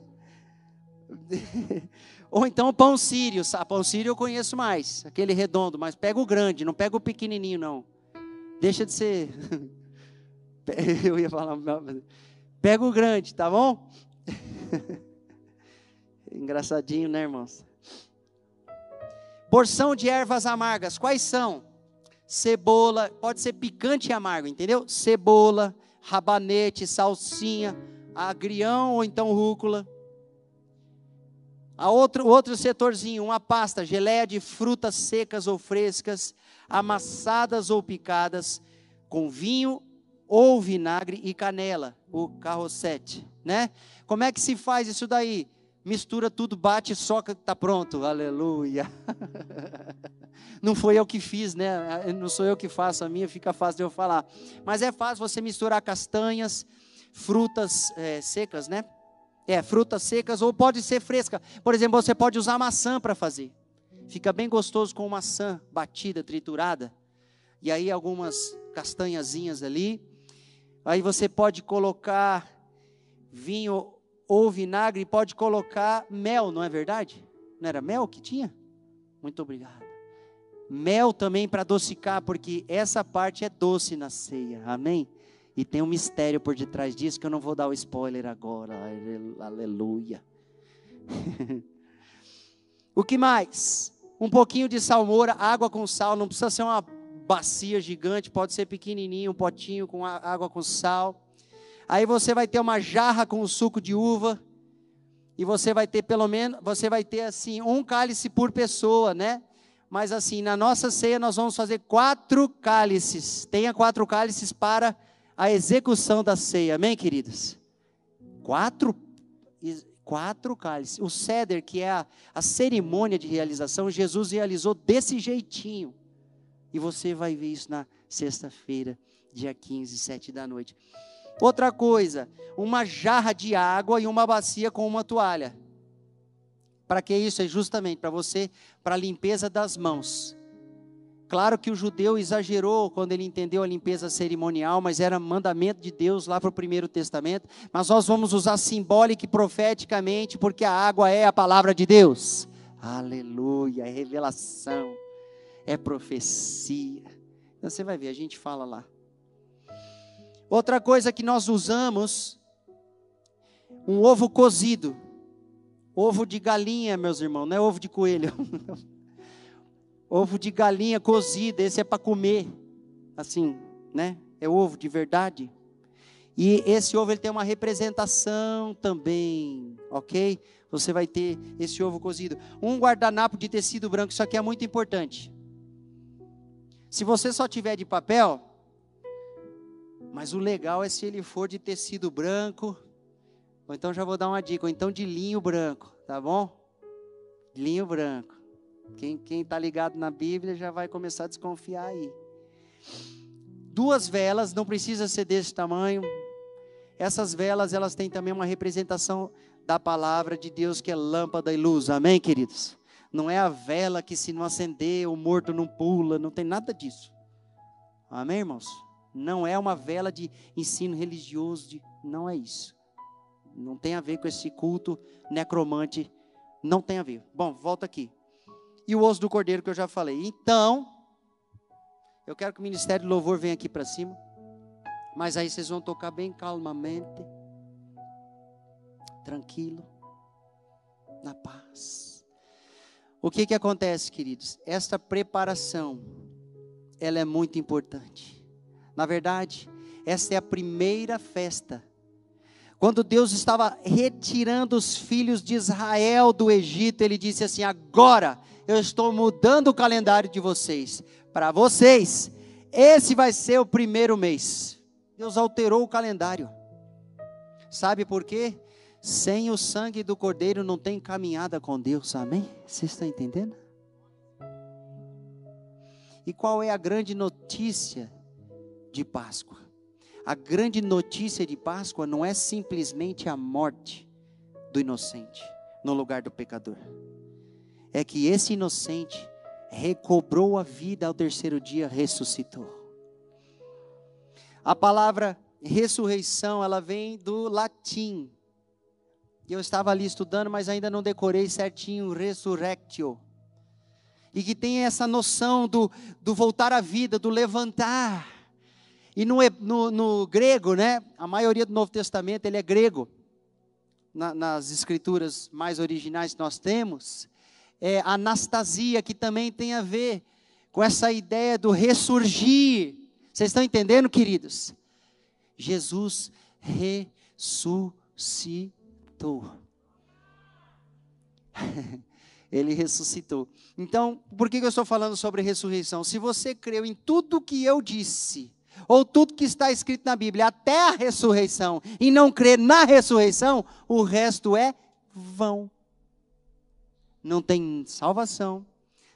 A: ou então o pão sírio. A pão sírio eu conheço mais, aquele redondo, mas pega o grande, não pega o pequenininho não. Deixa de ser. eu ia falar, pega o grande, tá bom? Engraçadinho, né, irmãos? Porção de ervas amargas, quais são? Cebola, pode ser picante e amargo, entendeu? Cebola, rabanete, salsinha, agrião ou então rúcula. A outro, outro setorzinho, uma pasta, geleia de frutas secas ou frescas, amassadas ou picadas, com vinho ou vinagre e canela, o carrocete, né? Como é que se faz isso daí? Mistura tudo, bate, soca, tá pronto. Aleluia. Não foi eu que fiz, né? Não sou eu que faço, a minha fica fácil de eu falar. Mas é fácil você misturar castanhas, frutas é, secas, né? É, frutas secas ou pode ser fresca. Por exemplo, você pode usar maçã para fazer. Fica bem gostoso com maçã batida, triturada. E aí algumas castanhazinhas ali. Aí você pode colocar vinho ou vinagre, pode colocar mel, não é verdade? Não era mel que tinha? Muito obrigado. Mel também para adocicar, porque essa parte é doce na ceia. Amém? E tem um mistério por detrás disso que eu não vou dar o spoiler agora. Aleluia. o que mais? Um pouquinho de salmoura, água com sal, não precisa ser uma bacia gigante, pode ser pequenininho, um potinho com água com sal. Aí você vai ter uma jarra com suco de uva. E você vai ter pelo menos, você vai ter assim, um cálice por pessoa, né? Mas assim, na nossa ceia nós vamos fazer quatro cálices. Tenha quatro cálices para a execução da ceia. Amém, queridos? Quatro, quatro cálices. O ceder, que é a, a cerimônia de realização, Jesus realizou desse jeitinho. E você vai ver isso na sexta-feira, dia 15, sete da noite. Outra coisa, uma jarra de água e uma bacia com uma toalha. Para que isso? É justamente para você, para a limpeza das mãos. Claro que o judeu exagerou quando ele entendeu a limpeza cerimonial, mas era mandamento de Deus lá para o primeiro testamento. Mas nós vamos usar simbólica e profeticamente, porque a água é a palavra de Deus. Aleluia, é revelação, é profecia. Então você vai ver, a gente fala lá. Outra coisa que nós usamos, um ovo cozido. Ovo de galinha, meus irmãos, não é ovo de coelho. ovo de galinha cozido, esse é para comer. Assim, né? É ovo de verdade. E esse ovo ele tem uma representação também, ok? Você vai ter esse ovo cozido. Um guardanapo de tecido branco, isso aqui é muito importante. Se você só tiver de papel, mas o legal é se ele for de tecido branco, ou então já vou dar uma dica, ou então de linho branco, tá bom? Linho branco. Quem está ligado na Bíblia já vai começar a desconfiar aí. Duas velas, não precisa ser desse tamanho. Essas velas, elas têm também uma representação da palavra de Deus que é lâmpada e luz. Amém, queridos? Não é a vela que se não acender, o morto não pula, não tem nada disso. Amém, irmãos? Não é uma vela de ensino religioso, de, não é isso. Não tem a ver com esse culto necromante, não tem a ver. Bom, volta aqui. E o osso do cordeiro que eu já falei. Então, eu quero que o ministério do louvor venha aqui para cima. Mas aí vocês vão tocar bem calmamente, tranquilo, na paz. O que que acontece, queridos? Esta preparação, ela é muito importante. Na verdade, essa é a primeira festa. Quando Deus estava retirando os filhos de Israel do Egito, ele disse assim: Agora eu estou mudando o calendário de vocês. Para vocês, esse vai ser o primeiro mês. Deus alterou o calendário. Sabe por quê? Sem o sangue do cordeiro não tem caminhada com Deus, amém? Você está entendendo? E qual é a grande notícia de Páscoa. A grande notícia de Páscoa não é simplesmente a morte do inocente no lugar do pecador. É que esse inocente recobrou a vida ao terceiro dia, ressuscitou. A palavra ressurreição, ela vem do latim. Eu estava ali estudando, mas ainda não decorei certinho resurrectio. E que tem essa noção do, do voltar à vida, do levantar e no, no, no, grego, né, a maioria do Novo Testamento ele é grego. Na, nas escrituras mais originais que nós temos, é anastasia, que também tem a ver com essa ideia do ressurgir. Vocês estão entendendo, queridos? Jesus ressuscitou. Ele ressuscitou. Então, por que eu estou falando sobre ressurreição? Se você creu em tudo que eu disse, ou tudo que está escrito na Bíblia, até a ressurreição, e não crer na ressurreição, o resto é vão. Não tem salvação,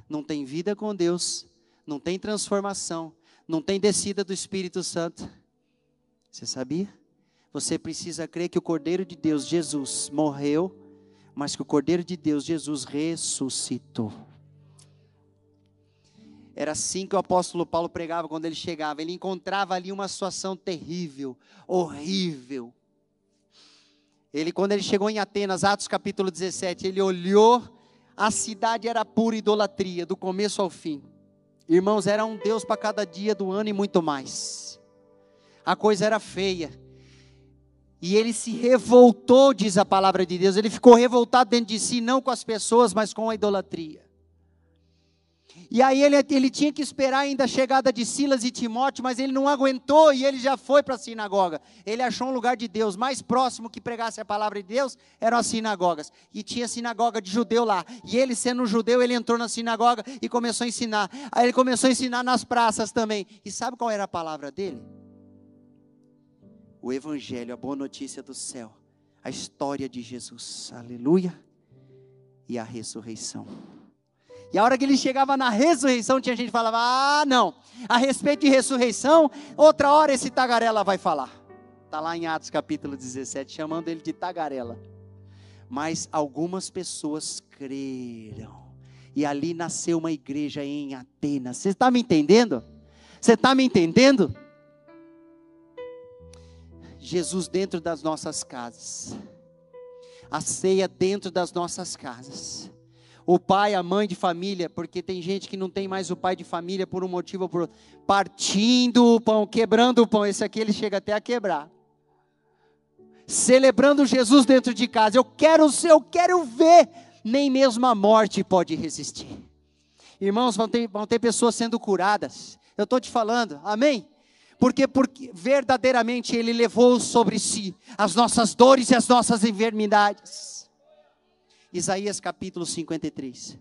A: não tem vida com Deus, não tem transformação, não tem descida do Espírito Santo. Você sabia? Você precisa crer que o Cordeiro de Deus, Jesus, morreu, mas que o Cordeiro de Deus, Jesus, ressuscitou. Era assim que o apóstolo Paulo pregava quando ele chegava. Ele encontrava ali uma situação terrível, horrível. Ele, quando ele chegou em Atenas, Atos capítulo 17, ele olhou, a cidade era pura idolatria, do começo ao fim. Irmãos, era um Deus para cada dia do ano e muito mais. A coisa era feia. E ele se revoltou, diz a palavra de Deus. Ele ficou revoltado dentro de si, não com as pessoas, mas com a idolatria. E aí ele, ele tinha que esperar ainda a chegada de Silas e Timóteo, mas ele não aguentou e ele já foi para a sinagoga. Ele achou um lugar de Deus mais próximo que pregasse a palavra de Deus, eram as sinagogas. E tinha sinagoga de judeu lá. E ele sendo judeu, ele entrou na sinagoga e começou a ensinar. Aí ele começou a ensinar nas praças também. E sabe qual era a palavra dele? O evangelho, a boa notícia do céu, a história de Jesus. Aleluia. E a ressurreição. E a hora que ele chegava na ressurreição, tinha gente que falava: Ah, não, a respeito de ressurreição, outra hora esse tagarela vai falar. Está lá em Atos capítulo 17, chamando ele de tagarela. Mas algumas pessoas creram. E ali nasceu uma igreja em Atenas. Você está me entendendo? Você está me entendendo? Jesus dentro das nossas casas. A ceia dentro das nossas casas o pai, a mãe de família, porque tem gente que não tem mais o pai de família por um motivo ou por outro, partindo o pão, quebrando o pão, esse aqui ele chega até a quebrar. Celebrando Jesus dentro de casa. Eu quero, eu quero ver, nem mesmo a morte pode resistir. Irmãos, vão ter, vão ter pessoas sendo curadas. Eu estou te falando, amém? Porque, porque verdadeiramente Ele levou sobre si as nossas dores e as nossas enfermidades. Isaías capítulo 53.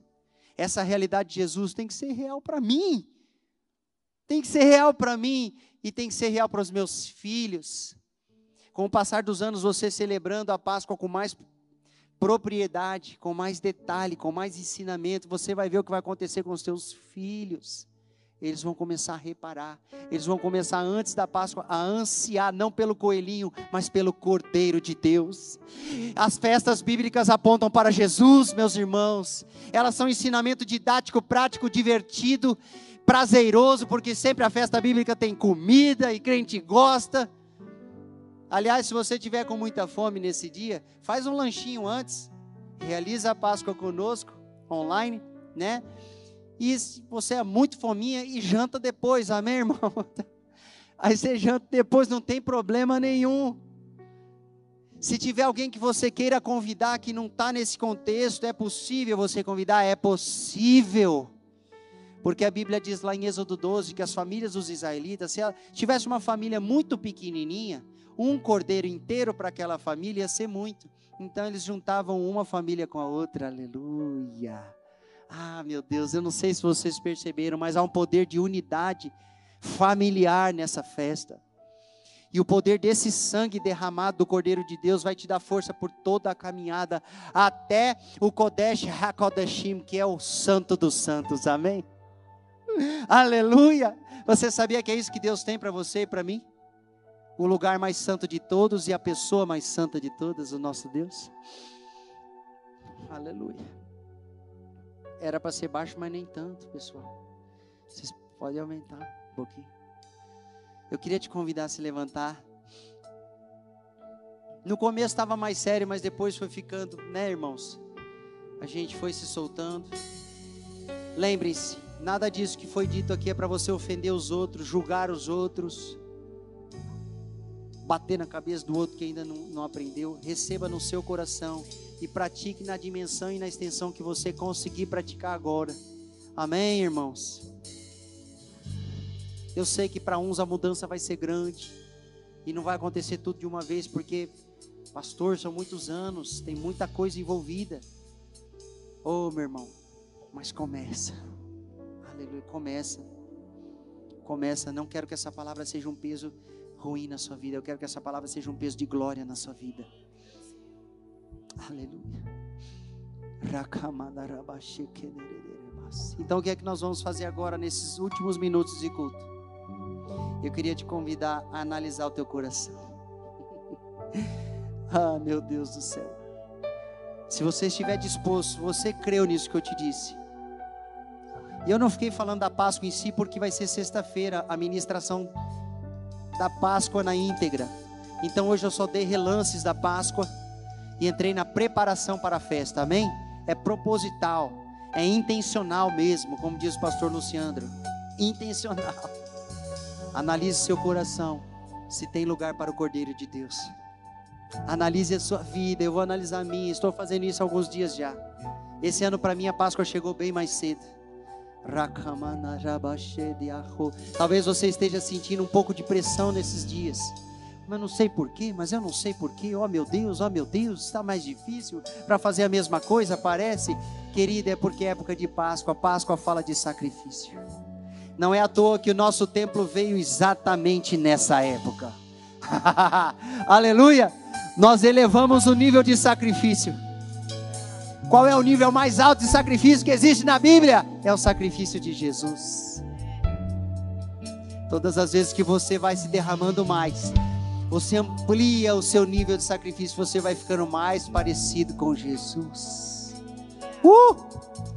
A: Essa realidade de Jesus tem que ser real para mim. Tem que ser real para mim e tem que ser real para os meus filhos. Com o passar dos anos, você celebrando a Páscoa com mais propriedade, com mais detalhe, com mais ensinamento, você vai ver o que vai acontecer com os seus filhos eles vão começar a reparar, eles vão começar antes da Páscoa a ansiar, não pelo coelhinho, mas pelo Cordeiro de Deus. As festas bíblicas apontam para Jesus, meus irmãos, elas são ensinamento didático, prático, divertido, prazeroso, porque sempre a festa bíblica tem comida e crente gosta. Aliás, se você tiver com muita fome nesse dia, faz um lanchinho antes, realiza a Páscoa conosco, online, né? E você é muito fominha e janta depois, amém, irmão? Aí você janta depois, não tem problema nenhum. Se tiver alguém que você queira convidar que não está nesse contexto, é possível você convidar? É possível. Porque a Bíblia diz lá em Êxodo 12 que as famílias dos israelitas, se tivesse uma família muito pequenininha, um cordeiro inteiro para aquela família ia ser muito. Então eles juntavam uma família com a outra, aleluia. Ah, meu Deus, eu não sei se vocês perceberam, mas há um poder de unidade familiar nessa festa. E o poder desse sangue derramado do Cordeiro de Deus vai te dar força por toda a caminhada até o Kodesh HaKodeshim, que é o Santo dos Santos. Amém? Aleluia! Você sabia que é isso que Deus tem para você e para mim? O lugar mais santo de todos e a pessoa mais santa de todas, o nosso Deus. Aleluia. Era para ser baixo, mas nem tanto, pessoal. Vocês podem aumentar um pouquinho. Eu queria te convidar a se levantar. No começo estava mais sério, mas depois foi ficando, né, irmãos? A gente foi se soltando. Lembrem-se, nada disso que foi dito aqui é para você ofender os outros, julgar os outros, bater na cabeça do outro que ainda não, não aprendeu. Receba no seu coração e pratique na dimensão e na extensão que você conseguir praticar agora. Amém, irmãos? Eu sei que para uns a mudança vai ser grande e não vai acontecer tudo de uma vez, porque, pastor, são muitos anos, tem muita coisa envolvida. Oh, meu irmão, mas começa. Aleluia, começa. Começa. Não quero que essa palavra seja um peso ruim na sua vida, eu quero que essa palavra seja um peso de glória na sua vida. Aleluia. Então o que é que nós vamos fazer agora nesses últimos minutos de culto? Eu queria te convidar a analisar o teu coração. ah, meu Deus do céu. Se você estiver disposto, você creu nisso que eu te disse. E eu não fiquei falando da Páscoa em si, porque vai ser sexta-feira a ministração da Páscoa na íntegra. Então hoje eu só dei relances da Páscoa e entrei na preparação para a festa, amém? É proposital, é intencional mesmo, como diz o pastor Luciandro. Intencional. Analise seu coração, se tem lugar para o Cordeiro de Deus. Analise a sua vida, eu vou analisar a minha. Estou fazendo isso há alguns dias já. Esse ano para mim a Páscoa chegou bem mais cedo. Talvez você esteja sentindo um pouco de pressão nesses dias. Mas não sei porquê, mas eu não sei porquê. Oh meu Deus, oh meu Deus, está mais difícil para fazer a mesma coisa, parece. Querida, é porque é época de Páscoa. Páscoa fala de sacrifício. Não é à toa que o nosso templo veio exatamente nessa época. Aleluia! Nós elevamos o nível de sacrifício. Qual é o nível mais alto de sacrifício que existe na Bíblia? É o sacrifício de Jesus. Todas as vezes que você vai se derramando mais, você amplia o seu nível de sacrifício, você vai ficando mais parecido com Jesus. Uh!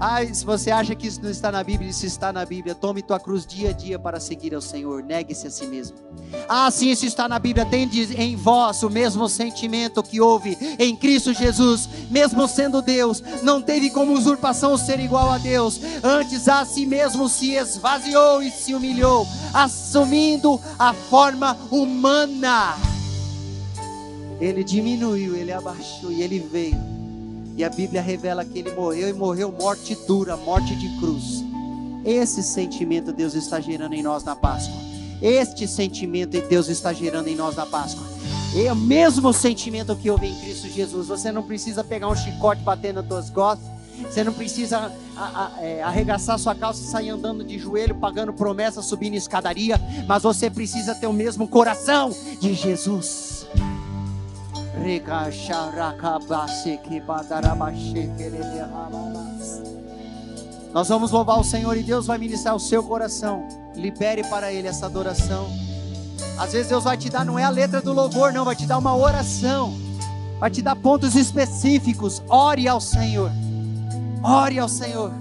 A: Ah, se você acha que isso não está na Bíblia, isso está na Bíblia. Tome tua cruz dia a dia para seguir ao Senhor. Negue-se a si mesmo. Ah, sim, isso está na Bíblia. Tende em vós o mesmo sentimento que houve em Cristo Jesus, mesmo sendo Deus. Não teve como usurpação ser igual a Deus. Antes a si mesmo se esvaziou e se humilhou, assumindo a forma humana. Ele diminuiu, ele abaixou e ele veio e a Bíblia revela que ele morreu e morreu morte dura, morte de cruz. Esse sentimento Deus está gerando em nós na Páscoa. Este sentimento Deus está gerando em nós na Páscoa. É o mesmo sentimento que houve em Cristo Jesus. Você não precisa pegar um chicote batendo nas tuas costas. Você não precisa é, arregaçar sua calça e sair andando de joelho, pagando promessa, subindo escadaria. Mas você precisa ter o mesmo coração de Jesus. Nós vamos louvar o Senhor e Deus vai ministrar o seu coração. Libere para Ele essa adoração. Às vezes Deus vai te dar, não é a letra do louvor, não, vai te dar uma oração. Vai te dar pontos específicos. Ore ao Senhor. Ore ao Senhor.